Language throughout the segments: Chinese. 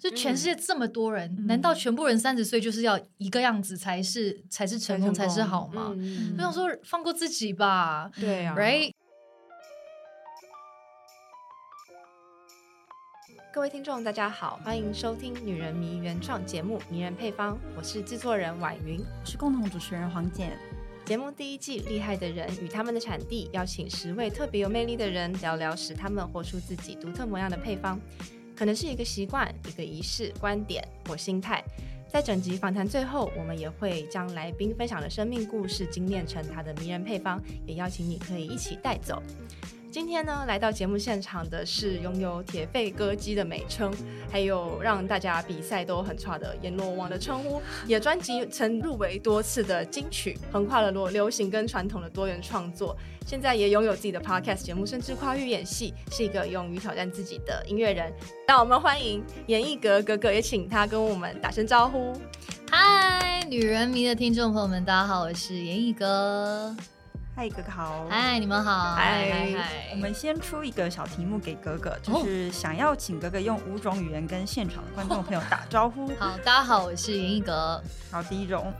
就全世界这么多人，嗯、难道全部人三十岁就是要一个样子才是才是成功才是好吗？嗯、我想说放过自己吧。对啊，Right。各位听众，大家好，欢迎收听《女人迷》原创节目《迷人配方》，我是制作人婉云，我是共同主持人黄简。节目第一季，厉害的人与他们的产地，邀请十位特别有魅力的人，聊聊使他们活出自己独特模样的配方，可能是一个习惯、一个仪式、观点或心态。在整集访谈最后，我们也会将来宾分享的生命故事精炼成他的迷人配方，也邀请你可以一起带走。今天呢，来到节目现场的是拥有“铁肺歌姬”的美称，还有让大家比赛都很差的阎罗王的称呼，也专辑曾入围多次的金曲，横跨了流流行跟传统的多元创作，现在也拥有自己的 podcast 节目，甚至跨域演戏，是一个勇于挑战自己的音乐人。让我们欢迎严艺格哥哥，也请他跟我们打声招呼。嗨，女人迷的听众朋友们，大家好，我是严艺格。嗨，格格好！嗨，你们好！嗨嗨嗨！我们先出一个小题目给格格，就是想要请格格用五种语言跟现场的观众朋友 打招呼。好，大家好，我是阎奕格。好，第一种，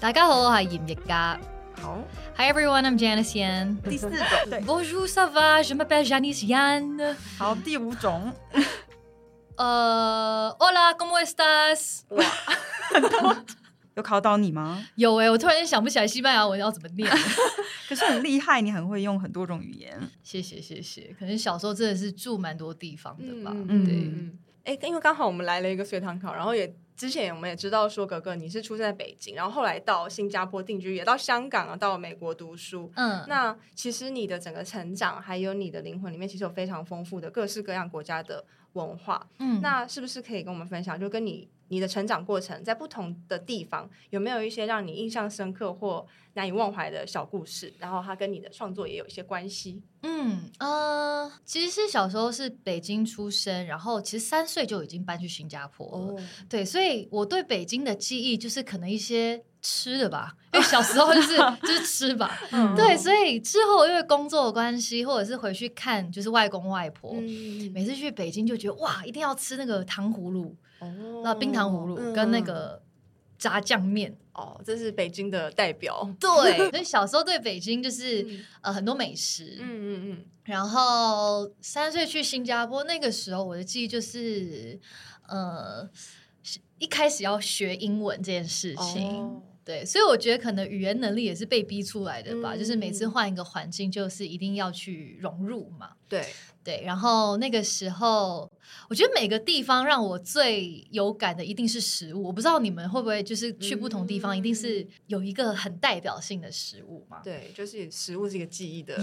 大家好，我系阎奕格。好，Hi everyone，I'm Janice Yan。第四种，对，Bonjour, ça va？Je m'appelle Janice Yan。好，第五种，呃，Hola，¿cómo estás？哇，很多。有考到你吗？有哎、欸，我突然间想不起来西班牙文要怎么念。可是很厉害，你很会用很多种语言。谢谢谢谢，可能小时候真的是住蛮多地方的吧。嗯，对。哎、欸，因为刚好我们来了一个随堂考，然后也之前我们也知道说格格你是出生在北京，然后后来到新加坡定居，也到香港啊，到美国读书。嗯，那其实你的整个成长，还有你的灵魂里面，其实有非常丰富的各式各样国家的文化。嗯，那是不是可以跟我们分享，就跟你？你的成长过程在不同的地方有没有一些让你印象深刻或难以忘怀的小故事？然后它跟你的创作也有一些关系。嗯呃，其实是小时候是北京出生，然后其实三岁就已经搬去新加坡了。哦、对，所以我对北京的记忆就是可能一些吃的吧，因为小时候就是 就是吃吧。嗯、对，所以之后因为工作的关系，或者是回去看就是外公外婆，嗯、每次去北京就觉得哇，一定要吃那个糖葫芦。哦，那冰糖葫芦跟那个炸酱面哦，这是北京的代表。对，所以小时候对北京就是、嗯、呃很多美食。嗯嗯嗯。然后三岁去新加坡，那个时候我的记忆就是呃一开始要学英文这件事情。哦、对，所以我觉得可能语言能力也是被逼出来的吧，嗯、就是每次换一个环境，就是一定要去融入嘛。对。对，然后那个时候，我觉得每个地方让我最有感的一定是食物。我不知道你们会不会就是去不同地方，一定是有一个很代表性的食物嘛？对，就是食物是一个记忆的开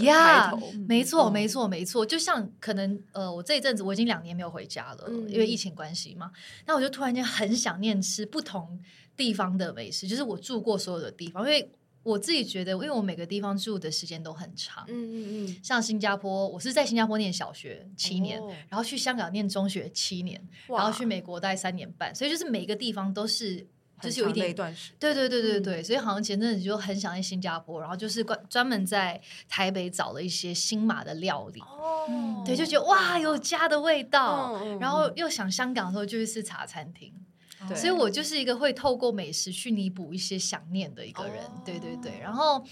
头。Yeah, 没错，没错，没错。就像可能呃，我这一阵子我已经两年没有回家了，嗯、因为疫情关系嘛。那我就突然间很想念吃不同地方的美食，就是我住过所有的地方，因为。我自己觉得，因为我每个地方住的时间都很长，嗯嗯嗯，像新加坡，我是在新加坡念小学七年，哦、然后去香港念中学七年，然后去美国待三年半，所以就是每个地方都是就是有一点，一段时对对对对对，嗯、所以好像前阵子就很想念新加坡，然后就是专专门在台北找了一些新马的料理，哦，对，就觉得哇有家的味道，哦、然后又想香港的时候就去吃茶餐厅。对所以我就是一个会透过美食去弥补一些想念的一个人，哦、对对对。然后，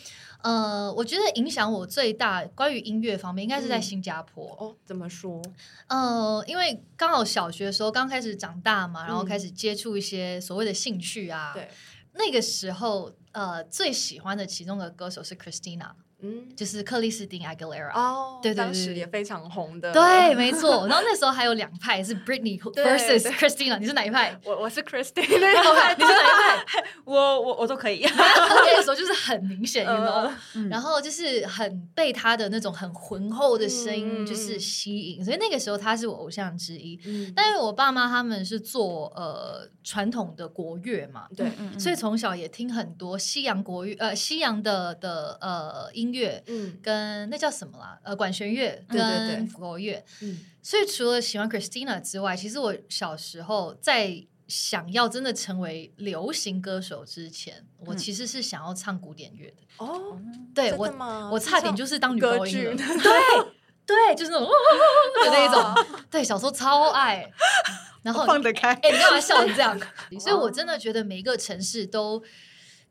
呃，我觉得影响我最大关于音乐方面，应该是在新加坡。嗯、哦，怎么说？呃，因为刚好小学的时候刚开始长大嘛，然后开始接触一些所谓的兴趣啊。对、嗯，那个时候，呃，最喜欢的其中的歌手是 Christina。嗯，就是克里斯汀·艾格雷拉。哦，对，当时也非常红的，对，没错。然后那时候还有两派，是 Britney versus Christina，你是哪一派？我我是 Christina，你是哪一派？我我我都可以。那个时候就是很明显，你知道然后就是很被他的那种很浑厚的声音就是吸引，所以那个时候他是我偶像之一。但是我爸妈他们是做呃传统的国乐嘛，对，所以从小也听很多西洋国乐，呃，西洋的的呃音。音乐，嗯，跟那叫什么啦？呃，管弦乐跟国乐，嗯，所以除了喜欢 Christina 之外，其实我小时候在想要真的成为流行歌手之前，我其实是想要唱古典乐的。哦，对我，我差点就是当女高音了。对。对，就是那种 的那种，对，小时候超爱，然后放得开，哎、欸，你干嘛笑成这样？所以我真的觉得每一个城市都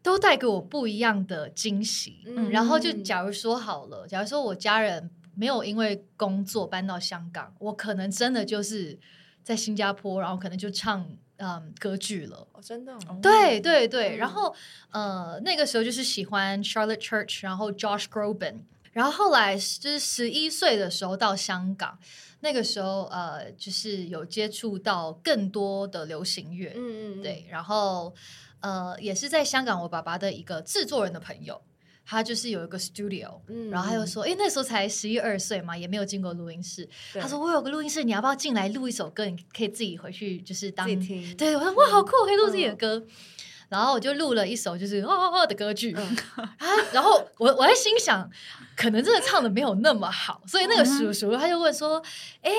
都带给我不一样的惊喜。嗯，然后就假如说好了，假如说我家人没有因为工作搬到香港，我可能真的就是在新加坡，然后可能就唱嗯歌剧了。哦，真的、哦？对对对。然后呃，那个时候就是喜欢 Charlotte Church，然后 Josh Groban。然后后来就是十一岁的时候到香港，那个时候呃，就是有接触到更多的流行乐，嗯嗯，对。然后呃，也是在香港，我爸爸的一个制作人的朋友，他就是有一个 studio，嗯，然后他又说，哎，那时候才十一二岁嘛，也没有进过录音室，他说我有个录音室，你要不要进来录一首歌？你可以自己回去就是当听，对，我说哇，好酷，可以录自己的歌。嗯然后我就录了一首就是哦哦哦的歌剧，嗯、啊，然后我我在心想，可能真的唱的没有那么好，所以那个叔叔他就问说：“哎、嗯、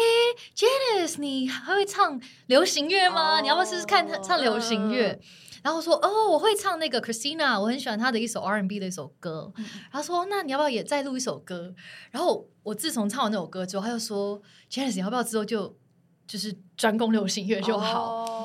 ，Janice，你还会唱流行乐吗？哦、你要不要试试看唱流行乐？”嗯、然后我说：“哦，我会唱那个 Christina，我很喜欢她的一首 R&B 的一首歌。嗯”他说：“那你要不要也再录一首歌？”然后我自从唱完那首歌之后，他就说：“Janice，你要不要之后就就是专攻流行乐就好？”哦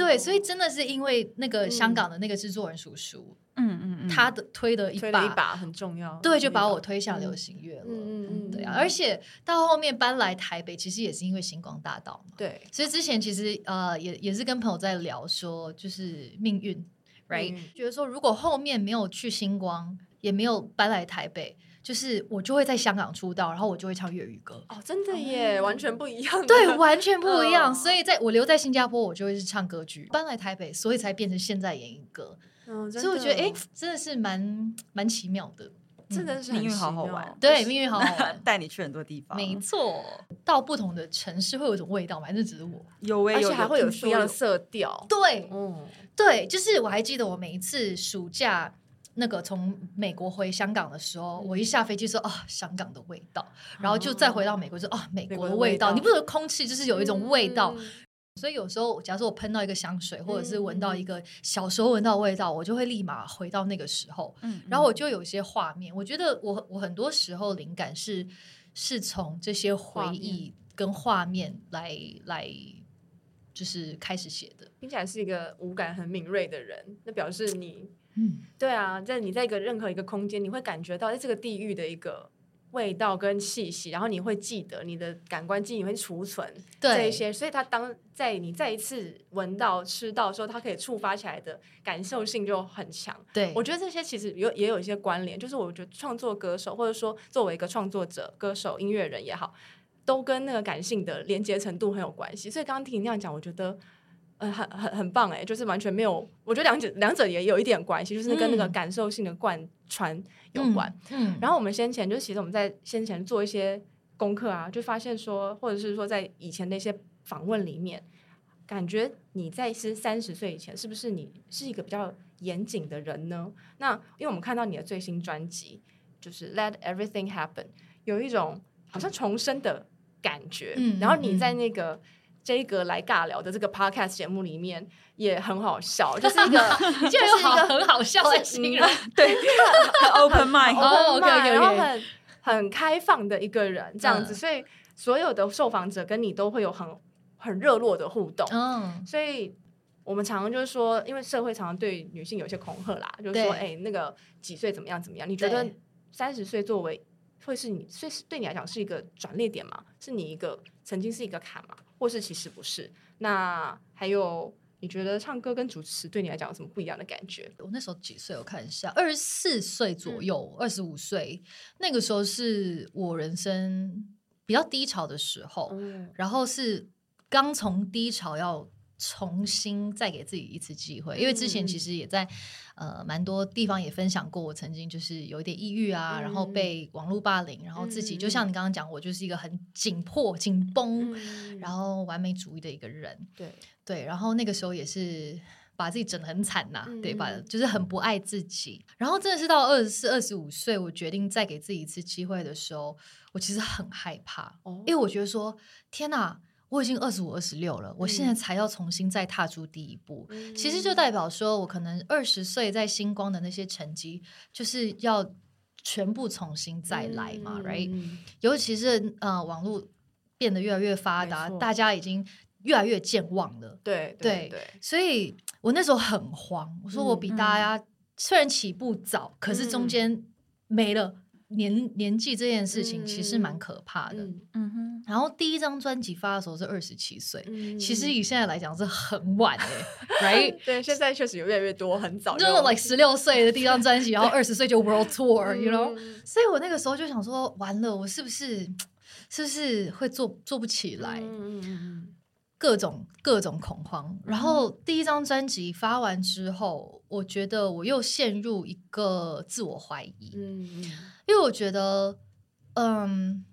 对，所以真的是因为那个香港的那个制作人叔叔，嗯嗯嗯，他的推的一把，很重要，对，就把我推向流行乐了，嗯嗯嗯，对啊，而且到后面搬来台北，其实也是因为星光大道嘛，对，所以之前其实呃也也是跟朋友在聊说，就是命运，right，觉得说如果后面没有去星光，也没有搬来台北。就是我就会在香港出道，然后我就会唱粤语歌哦，真的耶，嗯、完全不一样。对，完全不一样。哦、所以在我留在新加坡，我就会是唱歌剧；搬来台北，所以才变成现在演艺歌。嗯、所以我觉得，哎，真的是蛮蛮奇妙的，真的是命运好好玩。对，命运好好玩，带你去很多地方。没错，到不同的城市会有一种味道，反正只是我有味，而且还会有不一样的色调。对，嗯，对，就是我还记得我每一次暑假。那个从美国回香港的时候，我一下飞机说啊，香港的味道，然后就再回到美国说啊，美国的味道。你不是空气就是有一种味道，所以有时候假如说我喷到一个香水，或者是闻到一个小时候闻到的味道，我就会立马回到那个时候。嗯然后我就有一些画面。我觉得我我很多时候灵感是是从这些回忆跟画面来来就是开始写的。听起来是一个五感很敏锐的人，那表示你。嗯，对啊，在你在一个任何一个空间，你会感觉到在这个地域的一个味道跟气息，然后你会记得你的感官记忆会储存这一些，所以它当在你再一次闻到吃到的时候，它可以触发起来的感受性就很强。对，我觉得这些其实有也有一些关联，就是我觉得创作歌手或者说作为一个创作者、歌手、音乐人也好，都跟那个感性的连接程度很有关系。所以刚刚听你那样讲，我觉得。呃，很很很棒哎，就是完全没有，我觉得两者两者也有一点关系，就是跟那个感受性的贯穿有关。嗯，嗯然后我们先前就是其实我们在先前做一些功课啊，就发现说，或者是说在以前的一些访问里面，感觉你在是三十岁以前，是不是你是一个比较严谨的人呢？那因为我们看到你的最新专辑就是 Let Everything Happen，有一种好像重生的感觉。嗯，然后你在那个。嗯这个来尬聊的这个 podcast 节目里面也很好笑，就是一个，就是一个很好笑的新人，对，open mind，open mind，然后很很开放的一个人，这样子，所以所有的受访者跟你都会有很很热络的互动，嗯，所以我们常常就是说，因为社会常常对女性有些恐吓啦，就是说，哎，那个几岁怎么样怎么样？你觉得三十岁作为会是你，所以对你来讲是一个转捩点吗？是你一个曾经是一个坎吗？或是其实不是，那还有你觉得唱歌跟主持对你来讲有什么不一样的感觉？我那时候几岁？我看一下，二十四岁左右，二十五岁，那个时候是我人生比较低潮的时候，嗯、然后是刚从低潮要。重新再给自己一次机会，因为之前其实也在呃蛮多地方也分享过，我曾经就是有一点抑郁啊，嗯、然后被网络霸凌，然后自己、嗯、就像你刚刚讲，我就是一个很紧迫、紧绷，嗯、然后完美主义的一个人。对对，然后那个时候也是把自己整得很惨呐、对吧？就是很不爱自己。然后真的是到二十四、二十五岁，我决定再给自己一次机会的时候，我其实很害怕，哦、因为我觉得说天哪。我已经二十五、二十六了，我现在才要重新再踏出第一步，嗯、其实就代表说我可能二十岁在星光的那些成绩，就是要全部重新再来嘛、嗯、，right？尤其是呃，网络变得越来越发达，大家已经越来越健忘了。对对对，所以我那时候很慌，我说我比大家、嗯、虽然起步早，可是中间没了。年年纪这件事情其实蛮可怕的，嗯，嗯哼。然后第一张专辑发的时候是二十七岁，嗯、其实以现在来讲是很晚诶、欸、，right？对，现在确实有越来越多很早，就是 like 十六岁的第一张专辑，然后二十岁就 World Tour，you know？、嗯、所以我那个时候就想说，完了，我是不是是不是会做做不起来？嗯嗯各种各种恐慌，然后第一张专辑发完之后，我觉得我又陷入一个自我怀疑，嗯，因为我觉得，嗯，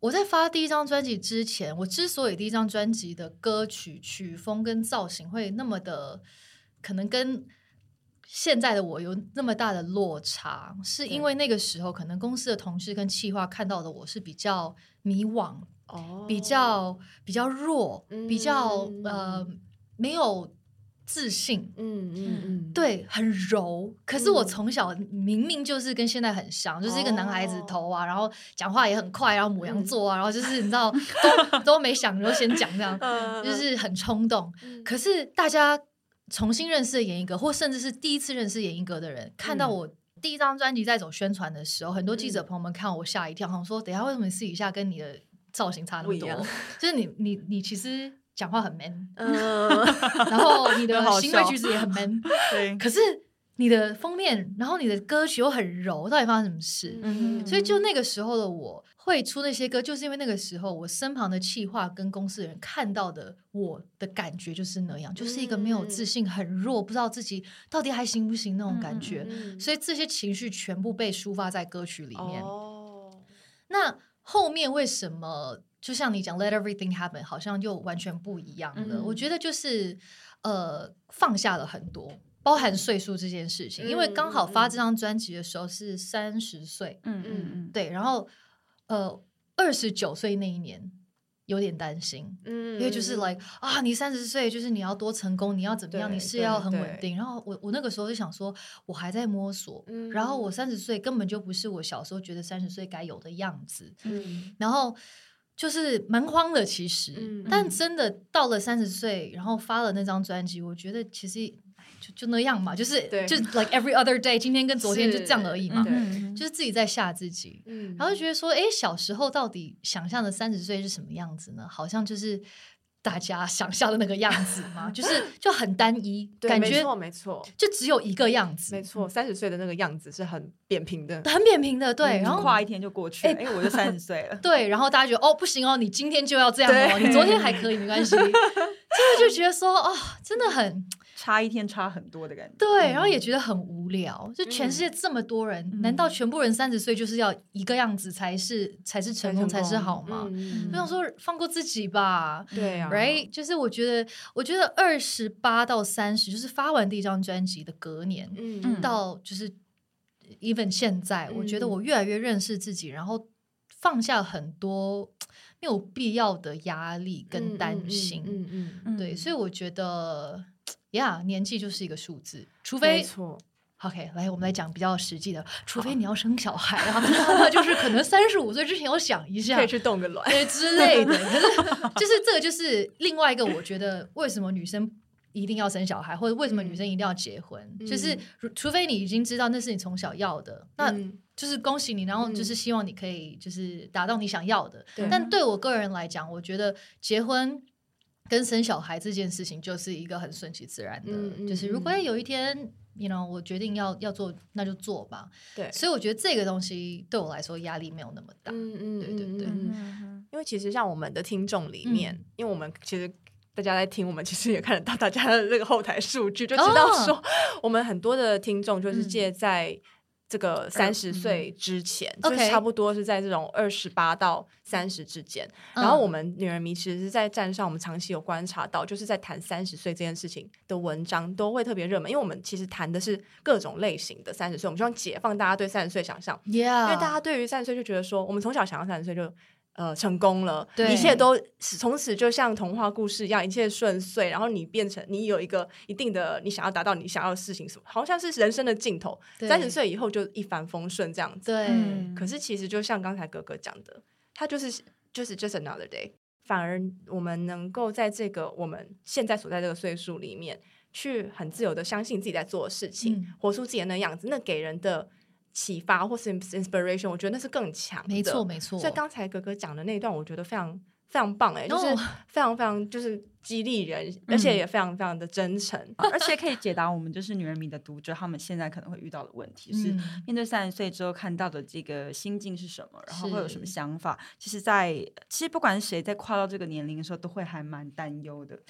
我在发第一张专辑之前，我之所以第一张专辑的歌曲曲风跟造型会那么的，可能跟现在的我有那么大的落差，是因为那个时候可能公司的同事跟企划看到的我是比较迷惘。哦，比较比较弱，嗯、比较呃没有自信，嗯嗯嗯，对，很柔。可是我从小明明就是跟现在很像，嗯、就是一个男孩子头啊，然后讲话也很快，然后母羊座啊，嗯、然后就是你知道都 都没想就先讲这样，嗯、就是很冲动。嗯、可是大家重新认识严艺格，或甚至是第一次认识严艺格的人，看到我第一张专辑在走宣传的时候，嗯、很多记者朋友们看我吓一跳，他们说：“等一下为什么私底下跟你的？”造型差那么多，就是你你你其实讲话很 man，嗯，然后你的 行为举止也很 man，对。可是你的封面，然后你的歌曲又很柔，到底发生什么事？嗯，所以就那个时候的我会出那些歌，就是因为那个时候我身旁的企划跟公司的人看到的我的感觉就是那样，就是一个没有自信、很弱，不知道自己到底还行不行那种感觉。所以这些情绪全部被抒发在歌曲里面。哦，那。后面为什么就像你讲 “Let everything happen”，好像就完全不一样了？嗯、我觉得就是呃放下了很多，包含岁数这件事情，嗯、因为刚好发这张专辑的时候是三十岁，嗯嗯嗯，对，然后呃二十九岁那一年。有点担心，嗯，因为就是 like 啊，你三十岁，就是你要多成功，你要怎么样，你事业要很稳定。然后我我那个时候就想说，我还在摸索，嗯，然后我三十岁根本就不是我小时候觉得三十岁该有的样子，嗯，然后就是蛮慌的，其实，嗯，但真的到了三十岁，然后发了那张专辑，我觉得其实。就就那样嘛，就是对。就 like every other day，今天跟昨天就这样而已嘛，就是自己在吓自己，嗯、然后就觉得说，哎，小时候到底想象的三十岁是什么样子呢？好像就是大家想象的那个样子嘛，就是就很单一，对感觉没错没错，就只有一个样子，没错，三十岁的那个样子是很扁平的，很扁平的，对，然后跨一天就过去，哎，我就三十岁了，对，然后大家觉得哦不行哦，你今天就要这样哦，你昨天还可以没关系，真的就觉得说哦，真的很。差一天差很多的感觉，对，然后也觉得很无聊。就全世界这么多人，难道全部人三十岁就是要一个样子才是才是成功才是好吗？我想说放过自己吧，对，right？就是我觉得，我觉得二十八到三十，就是发完第一张专辑的隔年，到就是 even 现在，我觉得我越来越认识自己，然后放下很多没有必要的压力跟担心，嗯嗯，对，所以我觉得。呀，yeah, 年纪就是一个数字，除非错。OK，来，我们来讲比较实际的，除非你要生小孩啊，那就是可能三十五岁之前要想一下，可以去冻个卵，对之类的。可是，就是这个，就是另外一个，我觉得为什么女生一定要生小孩，或者为什么女生一定要结婚，嗯、就是除非你已经知道那是你从小要的，那就是恭喜你，然后就是希望你可以就是达到你想要的。嗯、但对我个人来讲，我觉得结婚。跟生小孩这件事情就是一个很顺其自然的，就是如果有一天，you know，我决定要要做，那就做吧。对，所以我觉得这个东西对我来说压力没有那么大。嗯嗯，对对对。因为其实像我们的听众里面，嗯、因为我们其实大家在听，我们其实也看得到大家的这个后台数据，就知道说我们很多的听众就是借在。这个三十岁之前，嗯、就是差不多是在这种二十八到三十之间。然后我们女人迷其实是在站上，我们长期有观察到，就是在谈三十岁这件事情的文章都会特别热门，因为我们其实谈的是各种类型的三十岁，我们希望解放大家对三十岁想象。因为大家对于三十岁就觉得说，我们从小想要三十岁就呃成功了，对一切都从此就像童话故事一样，一切顺遂，然后你变成你有一个一定的你想要达到你想要的事情，什么好像是人生的尽头，三十岁以后就一帆风顺这样子。对，嗯、可是其实就像刚才哥哥讲的，他就是就是 just another day。反而我们能够在这个我们现在所在这个岁数里面，去很自由的相信自己在做的事情，嗯、活出自己的那样子，那给人的启发或是 inspiration，我觉得那是更强的。没错，没错。所以刚才哥哥讲的那一段，我觉得非常。非常棒哎，就是非常非常就是激励人，而且也非常非常的真诚，而且可以解答我们就是女人迷的读者他们现在可能会遇到的问题，是面对三十岁之后看到的这个心境是什么，然后会有什么想法。其实，在其实不管是谁在跨到这个年龄的时候，都会还蛮担忧的。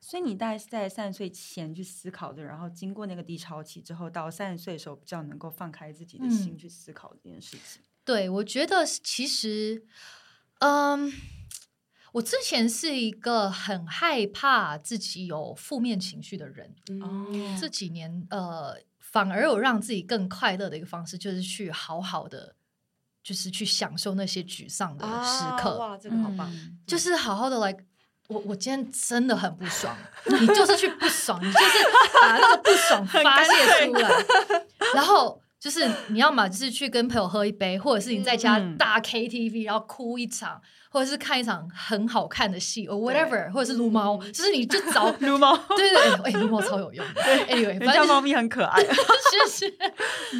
所以你大概是在三十岁前去思考的，然后经过那个低潮期之后，到三十岁的时候比较能够放开自己的心去思考这件事情。对，我觉得其实，嗯。我之前是一个很害怕自己有负面情绪的人，嗯，这几年呃，反而有让自己更快乐的一个方式，就是去好好的，就是去享受那些沮丧的时刻。啊、哇，这个好棒！嗯、就是好好的来，我我今天真的很不爽，你就是去不爽，你就是把那个不爽发泄出来，然后就是你要么就是去跟朋友喝一杯，或者是你在家大 KTV，然后哭一场。或者是看一场很好看的戏，or whatever，或者是撸猫，就是你就找 撸猫，对对对，哎，撸猫超有用，anyway，反正猫咪很可爱，谢谢，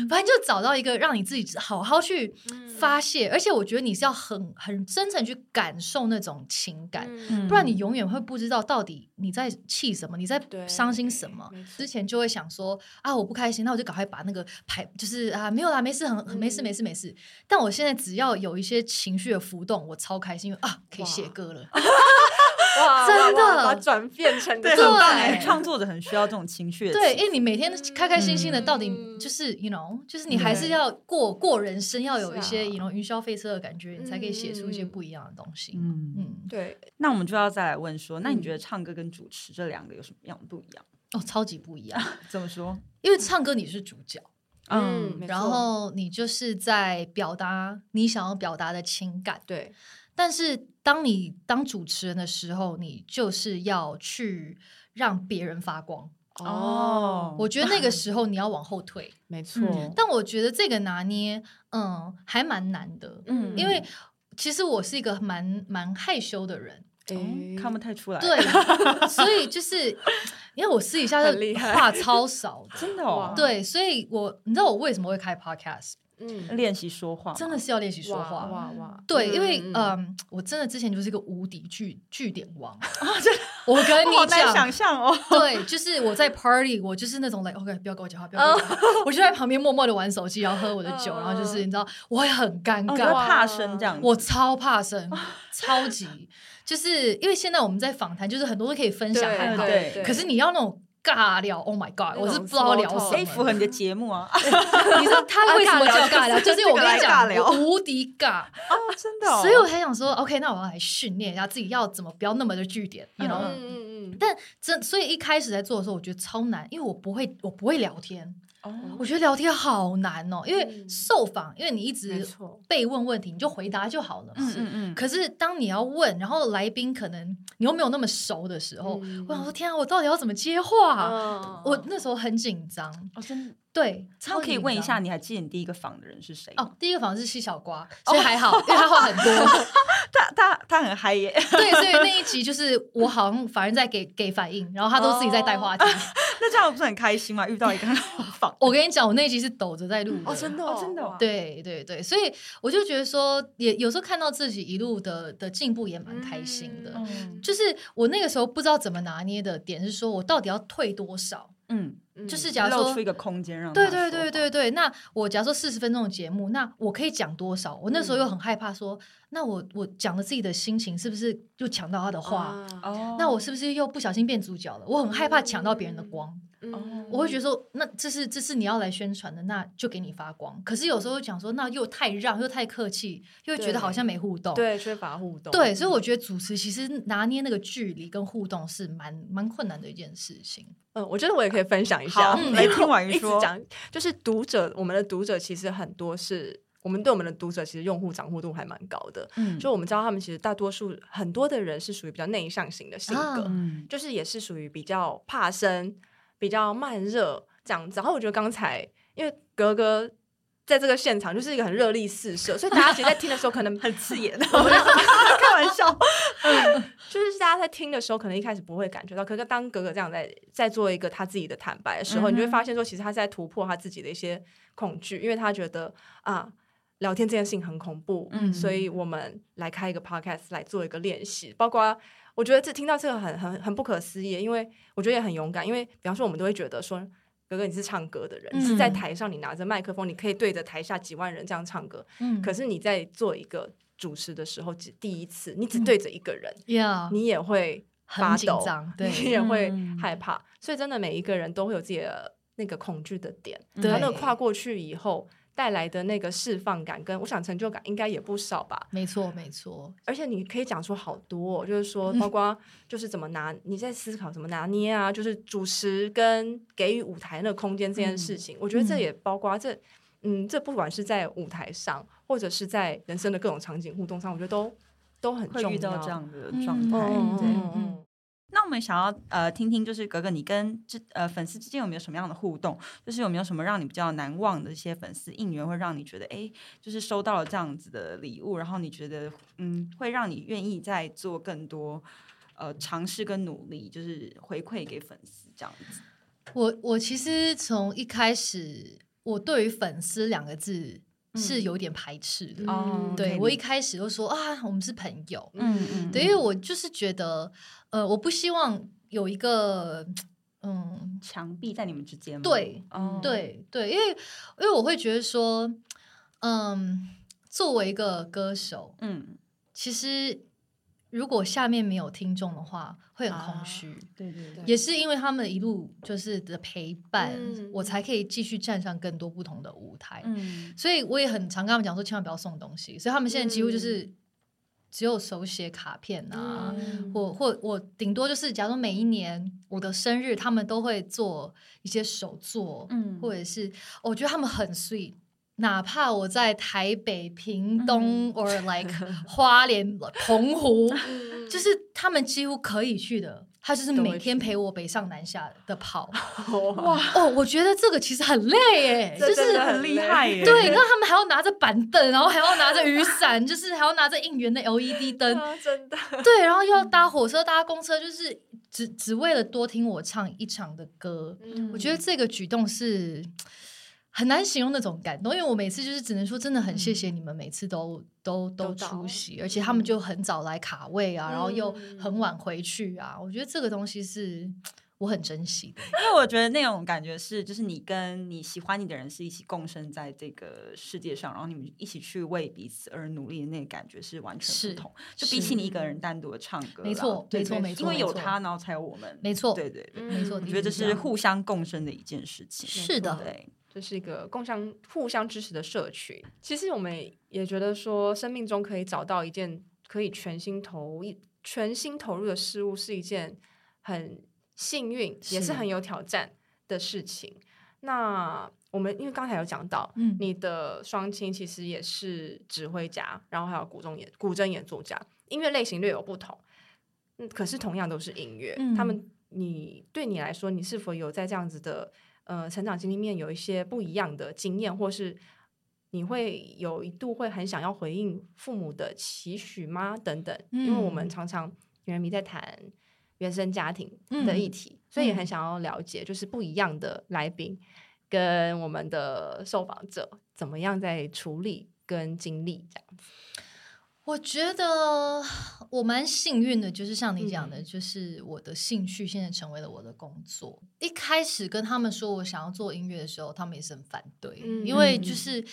反正就找到一个让你自己好好去发泄，而且我觉得你是要很很真诚去感受那种情感，不然你永远会不知道到底你在气什么，你在伤心什么。之前就会想说啊，我不开心，那我就赶快把那个排，就是啊，没有啦，没事，很很没事，没事，没事。但我现在只要有一些情绪的浮动，我超开心。因为啊，可以写歌了，哇，真的把转变成对，很棒哎！创作者很需要这种情绪，对，因为你每天开开心心的，到底就是 you know，就是你还是要过过人生，要有一些 you know 云霄飞车的感觉，你才可以写出一些不一样的东西。嗯嗯，对。那我们就要再来问说，那你觉得唱歌跟主持这两个有什么样不一样？哦，超级不一样。怎么说？因为唱歌你是主角，嗯，然后你就是在表达你想要表达的情感，对。但是当你当主持人的时候，你就是要去让别人发光哦。我觉得那个时候你要往后退，没错、嗯。但我觉得这个拿捏，嗯，还蛮难的。嗯，因为其实我是一个蛮蛮害羞的人，嗯，看不太出来。对，所以就是因为我私底下的话超少的，真的哦。对，所以我你知道我为什么会开 podcast？嗯，练习说话真的是要练习说话。哇哇，哇！对，因为嗯，我真的之前就是一个无敌句句点王。啊！我跟你讲，想象哦。对，就是我在 party，我就是那种 like OK，不要跟我讲话，不要跟我讲话，我就在旁边默默的玩手机，然后喝我的酒，然后就是你知道，我也很尴尬，怕生这样，我超怕生，超级，就是因为现在我们在访谈，就是很多都可以分享，还好，可是你要那种。尬聊，Oh my God！我是不知道聊什么，符合你的节目啊。你说他为什么叫尬聊？就是我跟你讲，我无敌尬哦，真的。所以我才想说，OK，那我要来训练一下自己，要怎么不要那么的据点，you know？嗯嗯嗯。但真所以一开始在做的时候，我觉得超难，因为我不会，我不会聊天。哦，我觉得聊天好难哦，因为受访，因为你一直被问问题，你就回答就好了。嗯嗯嗯。可是当你要问，然后来宾可能你又没有那么熟的时候，我想说天啊，我到底要怎么接话？我那时候很紧张。哦，真的。对，我可以问一下，你还记得你第一个访的人是谁？哦，第一个访是西小瓜，所以还好，因为他话很多。他他他很嗨耶。对，所以那一集就是我好像反而在给给反应，然后他都自己在带话题。那这样不是很开心吗？遇到一个很好访。我跟你讲，我那一集是抖着在录的。哦，真的，真的。对对对，所以我就觉得说，也有时候看到自己一路的的进步，也蛮开心的。就是我那个时候不知道怎么拿捏的点是说，我到底要退多少？嗯。就是假如说露出一个空间让对对对对对，那我假如说四十分钟的节目，那我可以讲多少？我那时候又很害怕说，那我我讲了自己的心情，是不是就抢到他的话？哦，那我是不是又不小心变主角了？我很害怕抢到别人的光。哦，我会觉得说，那这是这是你要来宣传的，那就给你发光。可是有时候讲说，那又太让又太客气，又觉得好像没互动，对，缺乏互动。对，所以我觉得主持其实拿捏那个距离跟互动是蛮蛮困难的一件事情。嗯，我觉得我也可以分享一下。没 听完一说，讲就是读者，我们的读者其实很多是。我们对我们的读者其实用户掌握度还蛮高的。嗯，就我们知道他们其实大多数很多的人是属于比较内向型的性格，啊、就是也是属于比较怕生、比较慢热这样子。然后我觉得刚才因为格格。在这个现场就是一个很热力四射，所以大家其实在听的时候可能 很刺眼 开玩笑，嗯，就是大家在听的时候可能一开始不会感觉到，可是当格格这样在在做一个他自己的坦白的时候，嗯、你就会发现说，其实他在突破他自己的一些恐惧，因为他觉得啊，聊天这件事情很恐怖，嗯，所以我们来开一个 podcast 来做一个练习，包括我觉得这听到这个很很很不可思议，因为我觉得也很勇敢，因为比方说我们都会觉得说。哥哥，你是唱歌的人，嗯、你是在台上，你拿着麦克风，你可以对着台下几万人这样唱歌。嗯、可是你在做一个主持的时候，只第一次，你只对着一个人，嗯、你也会发抖，对，你也会害怕。嗯、所以真的每一个人都会有自己的那个恐惧的点，然后那个跨过去以后。带来的那个释放感，跟我想成就感应该也不少吧？没错，没错。而且你可以讲出好多，就是说，包括 就是怎么拿，你在思考怎么拿捏啊，就是主持跟给予舞台那个空间这件事情，我觉得这也包括这，嗯，这不管是在舞台上，或者是在人生的各种场景互动上，我觉得都都很重要。会遇到这样的状态，对，嗯。那我们想要呃听听，就是格格你跟这呃粉丝之间有没有什么样的互动？就是有没有什么让你比较难忘的一些粉丝应援，会让你觉得哎，就是收到了这样子的礼物，然后你觉得嗯，会让你愿意再做更多呃尝试跟努力，就是回馈给粉丝这样子。我我其实从一开始，我对于粉丝两个字。是有点排斥的，嗯、对、嗯、我一开始就说啊，我们是朋友，嗯嗯，对，因为我就是觉得，呃，我不希望有一个嗯。墙壁在你们之间，对，哦、对对，因为因为我会觉得说，嗯，作为一个歌手，嗯，其实。如果下面没有听众的话，会很空虚。啊、对对对，也是因为他们一路就是的陪伴，嗯、我才可以继续站上更多不同的舞台。嗯，所以我也很常跟他们讲说，千万不要送东西。所以他们现在几乎就是只有手写卡片啊，嗯、或或我顶多就是，假如每一年我的生日，他们都会做一些手作，嗯，或者是我觉得他们很 sweet。哪怕我在台北、屏东，或者 like 花莲、澎湖，就是他们几乎可以去的，他就是每天陪我北上南下的跑。哇哦，我觉得这个其实很累耶，就是很厉害耶。对，然后他们还要拿着板凳，然后还要拿着雨伞，就是还要拿着应援的 LED 灯，真的。对，然后又要搭火车、搭公车，就是只只为了多听我唱一场的歌。我觉得这个举动是。很难形容那种感动，因为我每次就是只能说真的很谢谢你们，每次都、嗯、都都出席，而且他们就很早来卡位啊，嗯、然后又很晚回去啊。我觉得这个东西是我很珍惜的，因为我觉得那种感觉是，就是你跟你喜欢你的人是一起共生在这个世界上，然后你们一起去为彼此而努力的那个感觉是完全不同。就比起你一个人单独的唱歌，没错，没错，没错，因为有他，然后才有我们。没错，对对对，没错。我觉得这是互相共生的一件事情。是的，对。这是一个共相互相支持的社群。其实我们也觉得说，生命中可以找到一件可以全心投一全心投入的事物，是一件很幸运，也是很有挑战的事情。那我们因为刚才有讲到，嗯，你的双亲其实也是指挥家，然后还有古筝演古筝演奏家，音乐类型略有不同，嗯，可是同样都是音乐。嗯，他们，你对你来说，你是否有在这样子的？呃，成长经历面有一些不一样的经验，或是你会有一度会很想要回应父母的期许吗？等等，嗯、因为我们常常女人迷在谈原生家庭的议题，嗯、所以也很想要了解，就是不一样的来宾跟我们的受访者怎么样在处理跟经历这样子。我觉得我蛮幸运的，就是像你讲的，嗯、就是我的兴趣现在成为了我的工作。一开始跟他们说我想要做音乐的时候，他们也是很反对，嗯、因为就是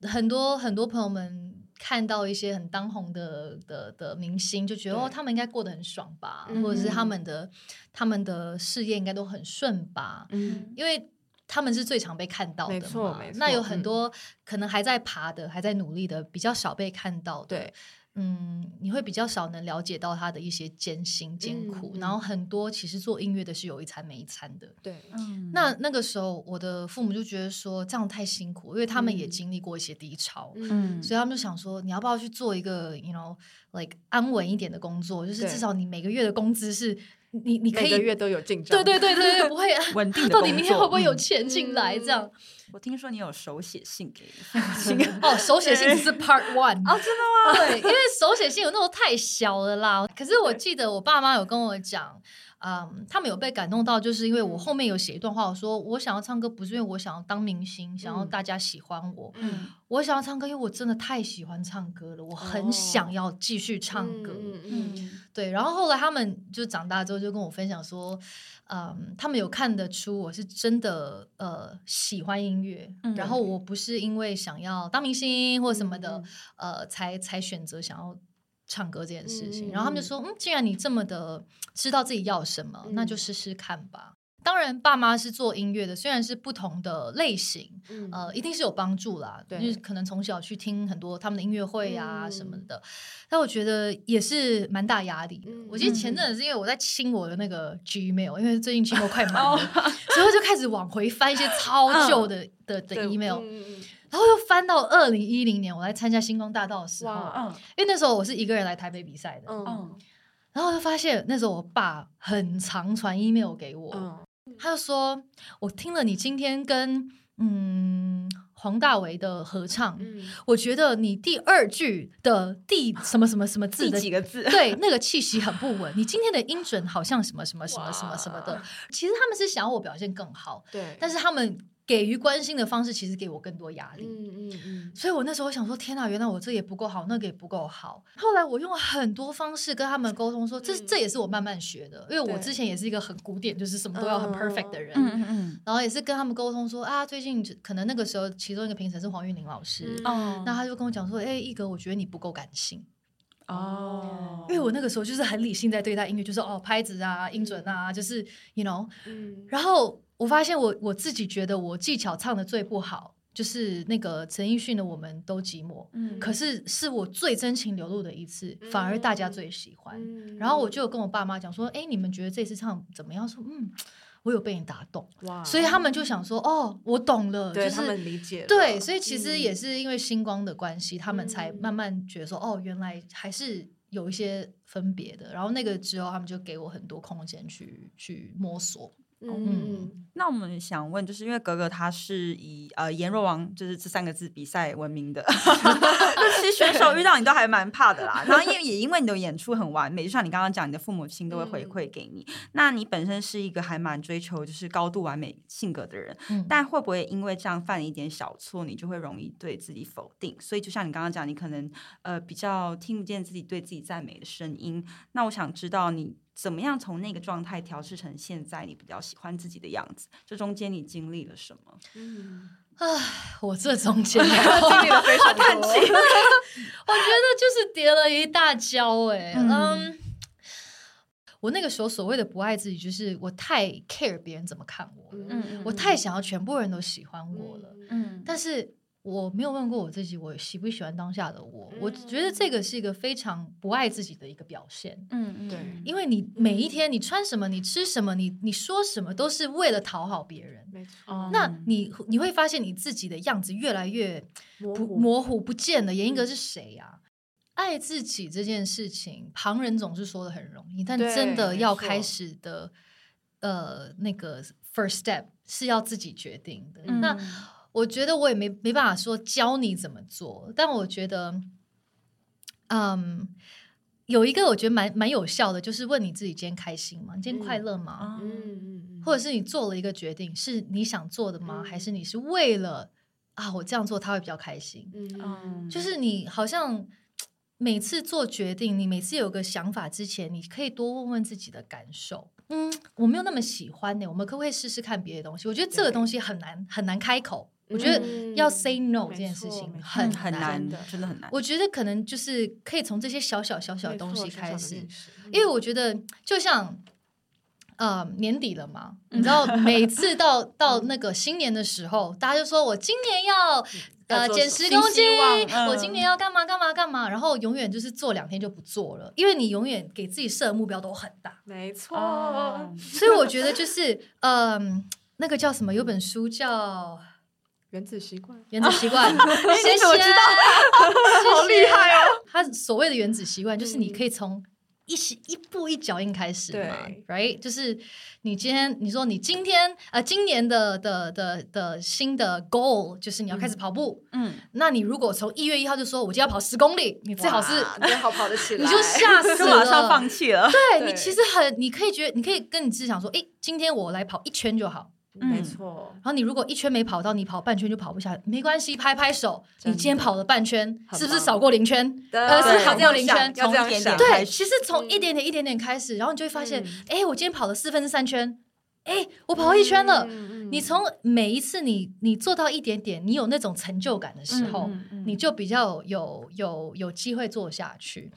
很多很多朋友们看到一些很当红的的的明星，就觉得哦，他们应该过得很爽吧，嗯、或者是他们的他们的事业应该都很顺吧，嗯，因为。他们是最常被看到的嘛，没错没错，那有很多可能还在爬的，嗯、还在努力的，比较少被看到的。对，嗯，你会比较少能了解到他的一些艰辛艰苦，嗯、然后很多其实做音乐的是有一餐没一餐的。对，嗯、那那个时候我的父母就觉得说这样太辛苦，因为他们也经历过一些低潮，嗯，所以他们就想说你要不要去做一个，you know，like 安稳一点的工作，就是至少你每个月的工资是。你你可以每个月都有进账，对对对对对，不会稳定的。到底明天会不会有钱进来？这样，我听说你有手写信给 哦，手写信只是 Part One 哦，真的吗？对，因为手写信有那种太小了啦。可是我记得我爸妈有跟我讲。嗯，他们有被感动到，就是因为我后面有写一段话，我说我想要唱歌，不是因为我想要当明星，想要大家喜欢我，嗯，我想要唱歌，因为我真的太喜欢唱歌了，我很想要继续唱歌，嗯，对。然后后来他们就长大之后就跟我分享说，嗯，他们有看得出我是真的呃喜欢音乐，然后我不是因为想要当明星或什么的，呃，才才选择想要。唱歌这件事情，嗯、然后他们就说：“嗯，既然你这么的知道自己要什么，嗯、那就试试看吧。”当然，爸妈是做音乐的，虽然是不同的类型，嗯、呃，一定是有帮助啦。对，就是可能从小去听很多他们的音乐会啊什么的，嗯、但我觉得也是蛮大压力的。嗯、我记得前阵子是因为我在清我的那个 Gmail，因为最近 Gmail 快满了，所以我就开始往回翻一些超旧的、嗯、的的 email。然后又翻到二零一零年，我来参加星光大道的时候，嗯，因为那时候我是一个人来台北比赛的，嗯，然后就发现那时候我爸很常传 email 给我，嗯，他就说，我听了你今天跟嗯黄大为的合唱，嗯，我觉得你第二句的第什么什么什么字的几个字，对，那个气息很不稳，你今天的音准好像什么什么什么什么什么的，其实他们是想要我表现更好，对，但是他们。给予关心的方式，其实给我更多压力。嗯嗯嗯，所以我那时候想说，天哪，原来我这也不够好，那个也不够好。后来我用了很多方式跟他们沟通说，说这这也是我慢慢学的，因为我之前也是一个很古典，就是什么都要很 perfect 的人。嗯嗯，然后也是跟他们沟通说啊，最近可能那个时候其中一个评审是黄韵玲老师，哦，那他就跟我讲说，哎，一格，我觉得你不够感性。哦，因为我那个时候就是很理性在对待音乐，就是哦拍子啊、音准啊，就是 you know，嗯，然后。我发现我我自己觉得我技巧唱的最不好，就是那个陈奕迅的《我们都寂寞》，嗯，可是是我最真情流露的一次，嗯、反而大家最喜欢。嗯、然后我就跟我爸妈讲说：“哎、嗯，你们觉得这次唱怎么样？”说：“嗯，我有被你打动。”哇！所以他们就想说：“哦，我懂了。”对，就是他们理解了。对，所以其实也是因为星光的关系，嗯、他们才慢慢觉得说：“哦，原来还是有一些分别的。”然后那个之后，他们就给我很多空间去去摸索。嗯，那我们想问，就是因为格格他是以呃颜若王就是这三个字比赛闻名的，其实选手遇到你都还蛮怕的啦。然后因为也因为你的演出很完美，就像你刚刚讲，你的父母亲都会回馈给你。嗯、那你本身是一个还蛮追求就是高度完美性格的人，嗯、但会不会因为这样犯了一点小错，你就会容易对自己否定？所以就像你刚刚讲，你可能呃比较听不见自己对自己赞美的声音。那我想知道你。怎么样从那个状态调试成现在你比较喜欢自己的样子？这中间你经历了什么？嗯，唉，我这中间 经历了非常多，我觉得就是跌了一大跤哎、欸。嗯，嗯，我那个时候所谓的不爱自己，就是我太 care 别人怎么看我了。嗯，我太想要全部人都喜欢我了。嗯，但是。我没有问过我自己，我喜不喜欢当下的我？嗯、我觉得这个是一个非常不爱自己的一个表现。嗯，对，因为你每一天你穿什么，你吃什么，你你说什么，都是为了讨好别人。没错。那你你会发现你自己的样子越来越模糊，模糊不见了。严英格是谁呀？嗯、爱自己这件事情，旁人总是说的很容易，但真的要开始的，呃，那个 first step 是要自己决定的。嗯、那。我觉得我也没没办法说教你怎么做，但我觉得，嗯，有一个我觉得蛮蛮有效的，就是问你自己今天开心吗？你今天快乐吗？嗯嗯嗯，或者是你做了一个决定，是你想做的吗？嗯、还是你是为了啊，我这样做他会比较开心？嗯，就是你好像每次做决定，你每次有个想法之前，你可以多问问自己的感受。嗯，我没有那么喜欢呢，我们可不可以试试看别的东西？我觉得这个东西很难很难开口。我觉得要 say no 这件事情很很难的，真的很难。我觉得可能就是可以从这些小小小小的东西开始，因为我觉得就像呃年底了嘛，你知道每 次到到那个新年的时候，大家就说我今年要呃减十公斤，我今年要干嘛干嘛干嘛，然后永远就是做两天就不做了，因为你永远给自己设的目标都很大。没错，所以我觉得就是嗯，那个叫什么？有本书叫。原子习惯，原子习惯，谢谢，我知道，好厉害哦！他所谓的原子习惯，就是你可以从一一步一脚印开始嘛，right？就是你今天你说你今天呃今年的的的的新的 goal 就是你要开始跑步，嗯，那你如果从一月一号就说我今天要跑十公里，你最好是最好跑得起 来，你就吓 死了，马上放弃了。对，你其实很，你可以觉得你可以跟你自己想说，哎，今天我来跑一圈就好。没错，然后你如果一圈没跑到，你跑半圈就跑不下来，没关系，拍拍手。你今天跑了半圈，是不是少过零圈？呃，是跑掉零圈，从一点点对，其实从一点点一点点开始，然后你就会发现，哎，我今天跑了四分之三圈，哎，我跑一圈了。你从每一次你你做到一点点，你有那种成就感的时候，你就比较有有有机会做下去。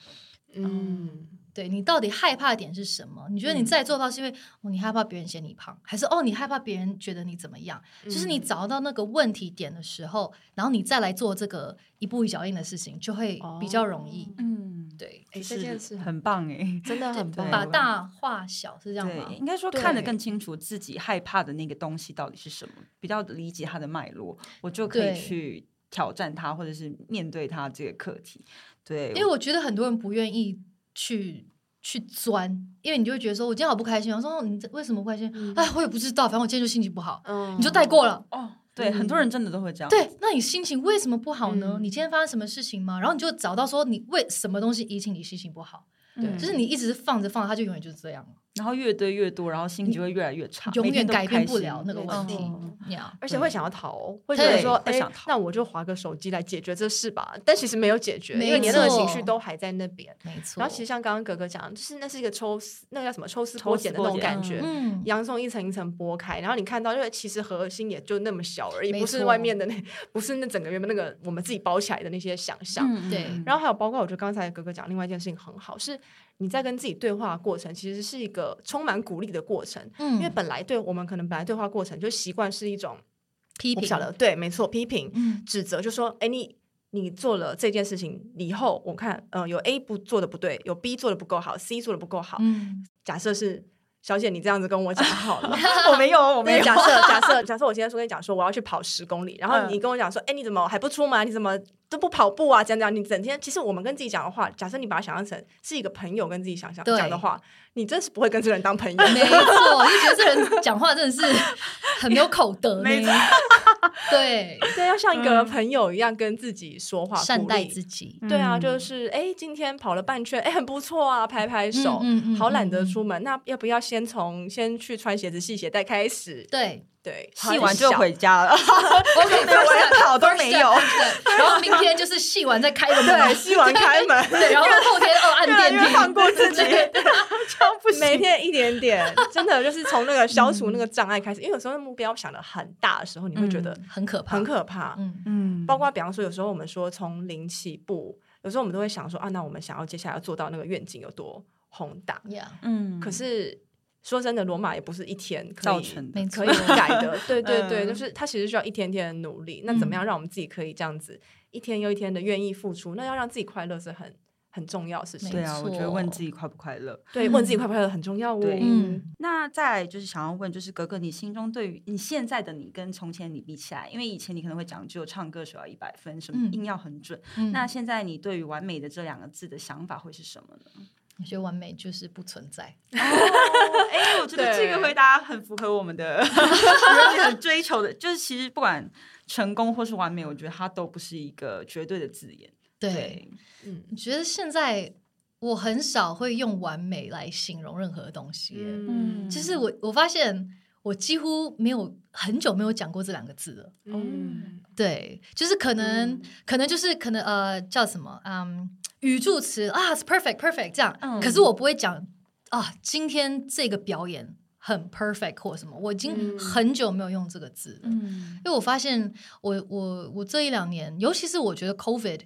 嗯。对，你到底害怕的点是什么？你觉得你再做到是因为、嗯哦、你害怕别人嫌你胖，还是哦你害怕别人觉得你怎么样？嗯、就是你找到那个问题点的时候，然后你再来做这个一步一脚印的事情，就会比较容易。哦、嗯，对，这件事很棒哎，真的很棒。把大化小是这样吗？对，应该说看得更清楚自己害怕的那个东西到底是什么，比较理解它的脉络，我就可以去挑战它，或者是面对它这个课题。对，因为我觉得很多人不愿意。去去钻，因为你就会觉得说，我今天好不开心。我说你为什么不开心？嗯、哎，我也不知道，反正我今天就心情不好。嗯，你就带过了。哦，对，嗯、很多人真的都会这样。对，那你心情为什么不好呢？嗯、你今天发生什么事情吗？然后你就找到说，你为什么东西引起你心情不好？对，就是你一直放着放着，它就永远就是这样。然后越堆越多，然后心情就会越来越差，永远改变不了那个问题，而且会想要逃，会觉得说，哎，那我就划个手机来解决这事吧。但其实没有解决，因为你那个情绪都还在那边。没错。然后其实像刚刚格格讲，就是那是一个抽丝，那个叫什么抽丝剥茧的那种感觉，洋葱一层一层剥开，然后你看到，因为其实核心也就那么小而已，不是外面的那，不是那整个原本那个我们自己包起来的那些想象。对。然后还有包括，我觉得刚才格格讲另外一件事情很好，是。你在跟自己对话的过程，其实是一个充满鼓励的过程。嗯，因为本来对我们可能本来对话过程就习惯是一种批评，不晓得，对，没错，批评、嗯、指责，就说，哎，你你做了这件事情以后，我看，嗯、呃，有 A 不做的不对，有 B 做的不够好，C 做的不够好。嗯，假设是。小姐，你这样子跟我讲好了，我没有，我没有。假设，假设，假设，我今天说跟你讲说我要去跑十公里，然后你跟我讲说，哎，你怎么还不出门？你怎么都不跑步啊？讲讲，你整天其实我们跟自己讲的话，假设你把它想象成是一个朋友跟自己想象讲的话，你真是不会跟这个人当朋友。没错，就觉得这人讲话真的是很没有口德。没错，对 对，要像一个朋友一样跟自己说话，善待自己。对啊，就是哎，今天跑了半圈，哎，很不错啊，拍拍手。好懒得出门，那要不要先从先去穿鞋子、系鞋带开始？对对，戏完就回家了。OK，我连跑都没有。然后明天就是戏完再开门。对，系完开门。对，然后后天哦按电梯，放过自己，这样不行。每天一点点，真的就是从那个消除那个障碍开始。因为有时候目标想的很大的时候，你会觉得很可怕，很可怕。嗯嗯，包括比方说，有时候我们说从零起步，有时候我们都会想说啊，那我们想要接下来要做到那个愿景有多宏大？嗯，可是。说真的，罗马也不是一天造成的可以改的，对对对，就是它其实需要一天天的努力。那怎么样让我们自己可以这样子一天又一天的愿意付出？那要让自己快乐是很很重要的事情。对啊，我觉得问自己快不快乐，对，问自己 快不快乐很重要哦。嗯，那再就是想要问，就是格格，你心中对于你现在的你跟从前你比起来，因为以前你可能会讲究唱歌手要一百分，什么音要很准。那现在你对于完美的这两个字的想法会是什么呢？我觉得完美就是不存在。哎、哦，我觉得这个回答很符合我们的 追求的，就是其实不管成功或是完美，我觉得它都不是一个绝对的字眼。对，对嗯，我觉得现在我很少会用完美来形容任何东西。嗯，就是我我发现我几乎没有很久没有讲过这两个字了。嗯，对，就是可能、嗯、可能就是可能呃叫什么嗯。语助词啊，it's perfect perfect 这样，嗯、可是我不会讲啊，今天这个表演很 perfect 或什么，我已经很久没有用这个字了，嗯、因为我发现我我我这一两年，尤其是我觉得 COVID，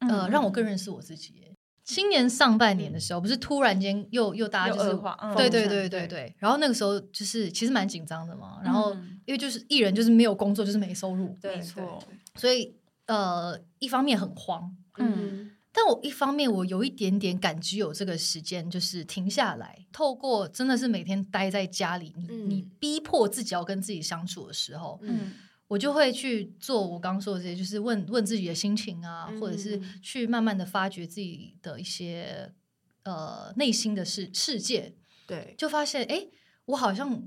呃，嗯、让我更认识我自己。今年上半年的时候，不是突然间又又大家就是对对对对对，然后那个时候就是其实蛮紧张的嘛，然后因为就是艺人就是没有工作，就是没收入，没错，所以。呃，一方面很慌，嗯，但我一方面我有一点点感激有这个时间，就是停下来，透过真的是每天待在家里，你、嗯、你逼迫自己要跟自己相处的时候，嗯，我就会去做我刚刚说的这些，就是问问自己的心情啊，嗯、或者是去慢慢的发掘自己的一些呃内心的世世界，对，就发现哎，我好像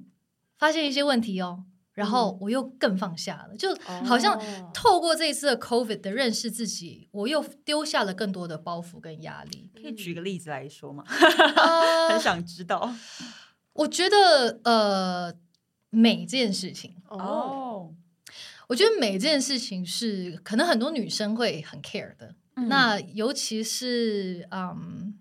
发现一些问题哦。然后我又更放下了，就好像透过这一次的 COVID 的认识自己，我又丢下了更多的包袱跟压力。可以举个例子来说吗？呃、很想知道。我觉得呃，美这件事情哦，我觉得美这件事情是可能很多女生会很 care 的。嗯、那尤其是嗯，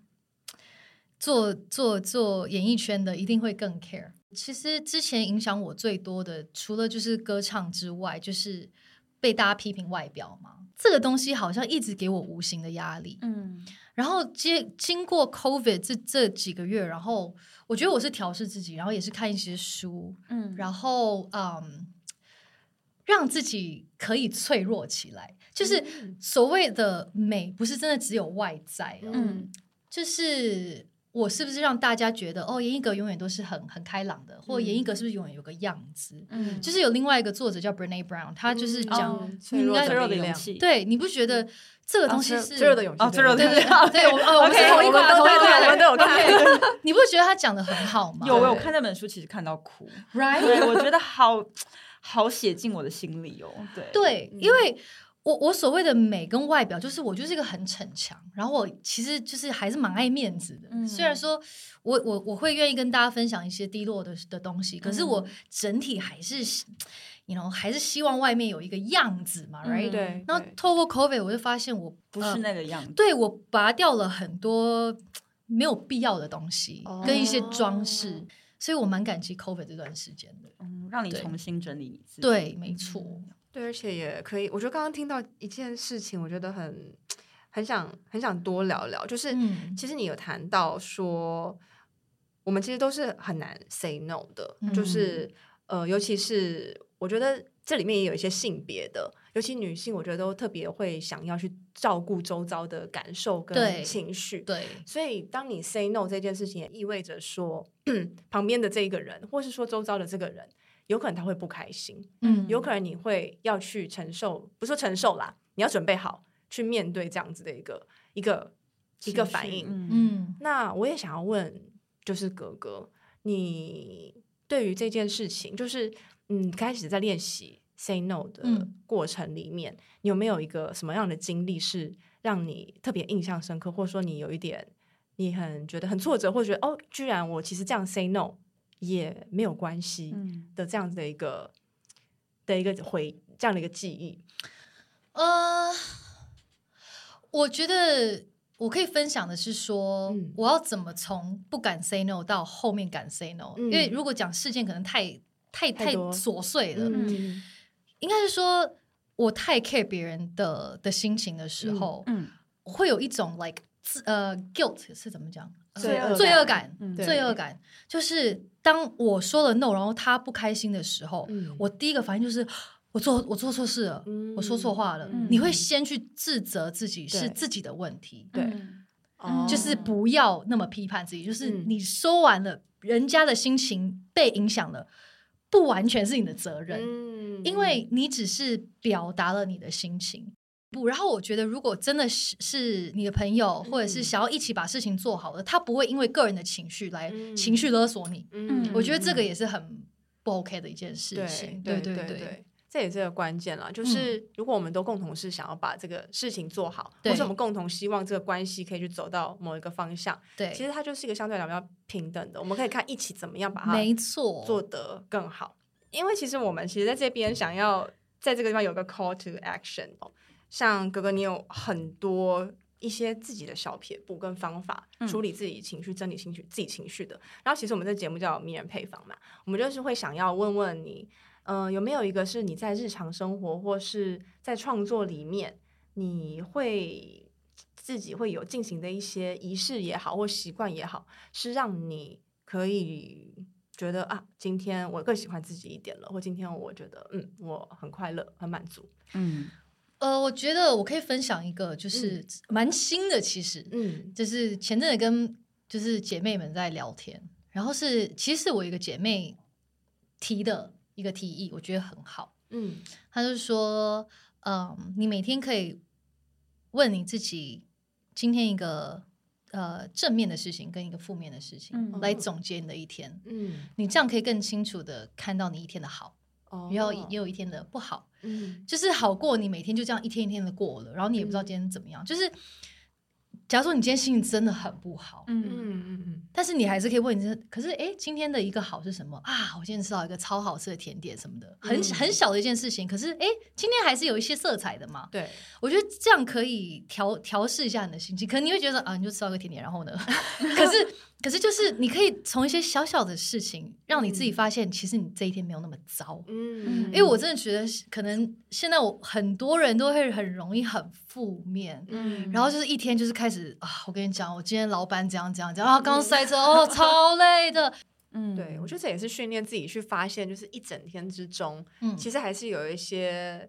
做做做演艺圈的，一定会更 care。其实之前影响我最多的，除了就是歌唱之外，就是被大家批评外表嘛。这个东西好像一直给我无形的压力。嗯，然后接经过 COVID 这这几个月，然后我觉得我是调试自己，然后也是看一些书，嗯，然后嗯，让自己可以脆弱起来。就是所谓的美，不是真的只有外在，嗯，就是。我是不是让大家觉得哦，阎奕格永远都是很很开朗的，或阎奕格是不是永远有个样子？嗯，就是有另外一个作者叫 Brené Brown，他就是讲脆弱的勇气。对，你不觉得这个东西是脆弱的勇气？脆弱的勇气。对，我们我们是同一挂，同一挂，我们都有看。你不觉得他讲的很好吗？有，我有看那本书，其实看到哭。Right，我觉得好好写进我的心里哦。对，对，因为。我我所谓的美跟外表，就是我就是一个很逞强，然后我其实就是还是蛮爱面子的。嗯、虽然说我我我会愿意跟大家分享一些低落的的东西，可是我整体还是，you know，还是希望外面有一个样子嘛，right？、嗯、对。然后透过 COVID，我就发现我不是那个样子。呃、对，我拔掉了很多没有必要的东西，哦、跟一些装饰，所以我蛮感激 COVID 这段时间的，嗯，让你重新整理你自己。对，没错。对，而且也可以。我觉得刚刚听到一件事情，我觉得很很想很想多聊聊。就是、嗯、其实你有谈到说，我们其实都是很难 say no 的。嗯、就是呃，尤其是我觉得这里面也有一些性别的，尤其女性，我觉得都特别会想要去照顾周遭的感受跟情绪。对，对，所以当你 say no 这件事情，也意味着说 旁边的这一个人，或是说周遭的这个人。有可能他会不开心，嗯，有可能你会要去承受，不是说承受啦，你要准备好去面对这样子的一个一个一个反应，嗯，那我也想要问，就是格格，你对于这件事情，就是嗯，开始在练习 say no 的过程里面，嗯、你有没有一个什么样的经历是让你特别印象深刻，或者说你有一点你很觉得很挫折，或者觉得哦，居然我其实这样 say no。也没有关系的这样子的一个、嗯、的一个回这样的一个记忆，呃，我觉得我可以分享的是说，嗯、我要怎么从不敢 say no 到后面敢 say no，、嗯、因为如果讲事件可能太太太琐碎了，嗯、应该是说我太 care 别人的的心情的时候，嗯，会有一种 like 呃 guilt 是怎么讲？罪恶罪恶感，罪恶感就是当我说了 no，然后他不开心的时候，我第一个反应就是我做我做错事了，我说错话了。你会先去自责自己是自己的问题，对，就是不要那么批判自己。就是你说完了，人家的心情被影响了，不完全是你的责任，因为你只是表达了你的心情。不，然后我觉得，如果真的是是你的朋友，或者是想要一起把事情做好的，他不会因为个人的情绪来情绪勒索你。嗯，我觉得这个也是很不 OK 的一件事情。对对对对，这也是个关键了。就是如果我们都共同是想要把这个事情做好，或是我们共同希望这个关系可以去走到某一个方向，对，其实它就是一个相对来讲比较平等的。我们可以看一起怎么样把它没错做得更好。因为其实我们其实在这边想要在这个地方有个 call to action。像哥哥，你有很多一些自己的小撇步跟方法处理自己情绪、整理情绪、自己情绪的。然后，其实我们这节目叫迷人配方嘛，我们就是会想要问问你，嗯、呃，有没有一个是你在日常生活或是在创作里面，你会自己会有进行的一些仪式也好，或习惯也好，是让你可以觉得啊，今天我更喜欢自己一点了，或今天我觉得嗯，我很快乐、很满足，嗯。呃，我觉得我可以分享一个，就是蛮新的，其实，嗯，就是前阵子跟就是姐妹们在聊天，然后是其实我一个姐妹提的一个提议，我觉得很好，嗯，她就说，嗯，你每天可以问你自己今天一个呃正面的事情跟一个负面的事情，嗯，来总结你的一天，嗯，你这样可以更清楚的看到你一天的好。然后也有一天的不好，嗯，就是好过你每天就这样一天一天的过了，然后你也不知道今天怎么样。嗯、就是假如说你今天心情真的很不好，嗯嗯嗯嗯，但是你还是可以问你，可是哎，今天的一个好是什么啊？我今天吃到一个超好吃的甜点什么的，很、嗯、很小的一件事情，可是哎，今天还是有一些色彩的嘛。对，我觉得这样可以调调试一下你的心情。可能你会觉得啊，你就吃到一个甜点，然后呢？可是。可是，就是你可以从一些小小的事情，让你自己发现，其实你这一天没有那么糟。嗯，因为我真的觉得，可能现在我很多人都会很容易很负面，嗯，然后就是一天就是开始啊，我跟你讲，我今天老板怎样怎样怎样，然后刚塞车哦，超累的。嗯，对，我觉得这也是训练自己去发现，就是一整天之中，嗯，其实还是有一些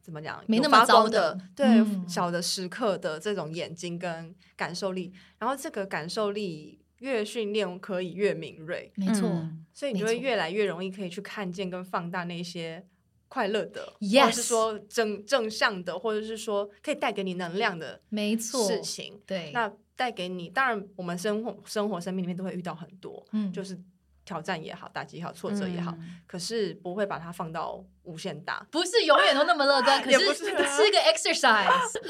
怎么讲，没那么糟的，对，小的时刻的这种眼睛跟感受力，然后这个感受力。越训练可以越敏锐，没错，嗯，所以你就会越来越容易可以去看见跟放大那些快乐的或者是说正正向的，或者是说可以带给你能量的，没错，事情。对，那带给你，当然我们生活生活生命里面都会遇到很多，嗯，就是挑战也好，打击也好，挫折也好，嗯，可是不会把它放到无限大，不是永远都那么乐观，可是，是个 exercise。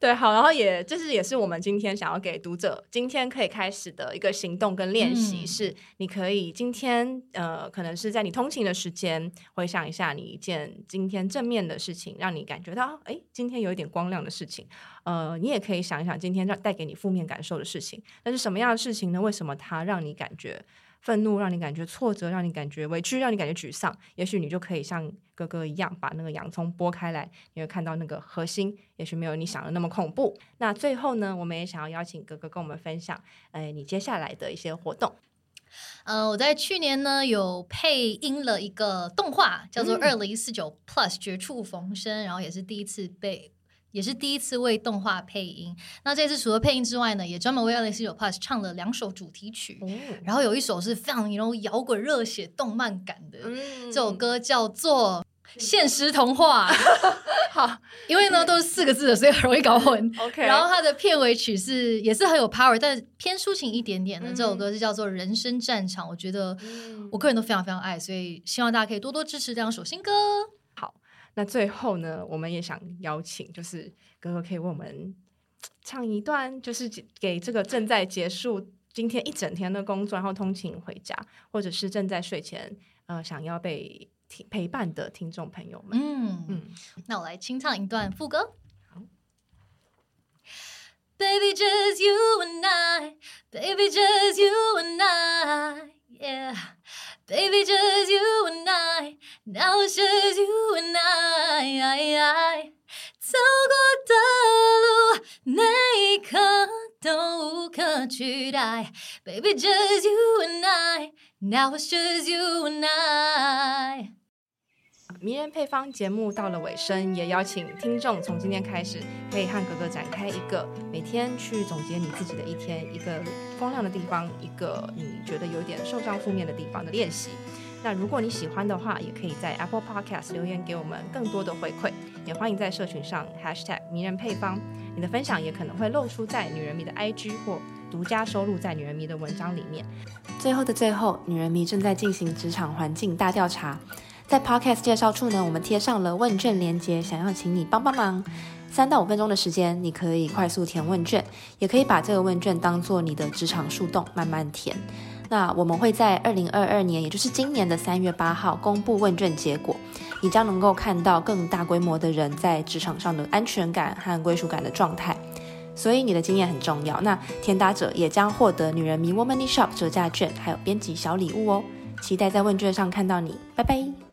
对，好，然后也这是也是我们今天想要给读者今天可以开始的一个行动跟练习，嗯、是你可以今天呃，可能是在你通勤的时间，回想一下你一件今天正面的事情，让你感觉到哎，今天有一点光亮的事情。呃，你也可以想一想今天让带给你负面感受的事情，那是什么样的事情呢？为什么它让你感觉？愤怒让你感觉挫折，让你感觉委屈，让你感觉沮丧。也许你就可以像哥哥一样，把那个洋葱剥开来，你会看到那个核心。也许没有你想的那么恐怖。那最后呢，我们也想要邀请哥哥跟我们分享，哎，你接下来的一些活动。呃，我在去年呢有配音了一个动画，叫做《二零四九 Plus 绝处逢生》，然后也是第一次被。也是第一次为动画配音，那这次除了配音之外呢，也专门为《2049 Plus》唱了两首主题曲，哦、然后有一首是非常有摇滚热血动漫感的，嗯、这首歌叫做《现实童话 》。好，因为呢都是四个字的，所以很容易搞混。OK，然后它的片尾曲是也是很有 power，但偏抒情一点点的。嗯、这首歌是叫做《人生战场》，我觉得我个人都非常非常爱，所以希望大家可以多多支持这两首新歌。那最后呢，我们也想邀请，就是哥哥可以为我们唱一段，就是给这个正在结束今天一整天的工作，然后通勤回家，或者是正在睡前呃想要被陪伴的听众朋友们。嗯嗯，那我来清唱一段副歌。好，Baby just you and I, Baby just you and I, yeah. Baby, just you and I, now it's just you and I, I, I。走过的路，哪一刻都无可取代。Baby, just you and I, now it's just you and I。迷人配方节目到了尾声，也邀请听众从今天开始，可以和哥哥展开一个每天去总结你自己的一天，一个光亮的地方，一个你觉得有点受伤负面的地方的练习。那如果你喜欢的话，也可以在 Apple Podcast 留言给我们更多的回馈，也欢迎在社群上 Hashtag 迷人配方，你的分享也可能会露出在女人迷的 IG 或独家收录在女人迷的文章里面。最后的最后，女人迷正在进行职场环境大调查。在 Podcast 介绍处呢，我们贴上了问卷连接，想要请你帮帮忙。三到五分钟的时间，你可以快速填问卷，也可以把这个问卷当做你的职场树洞，慢慢填。那我们会在二零二二年，也就是今年的三月八号公布问卷结果，你将能够看到更大规模的人在职场上的安全感和归属感的状态。所以你的经验很重要。那填答者也将获得女人迷 Womanly Shop 折价券，还有编辑小礼物哦。期待在问卷上看到你，拜拜。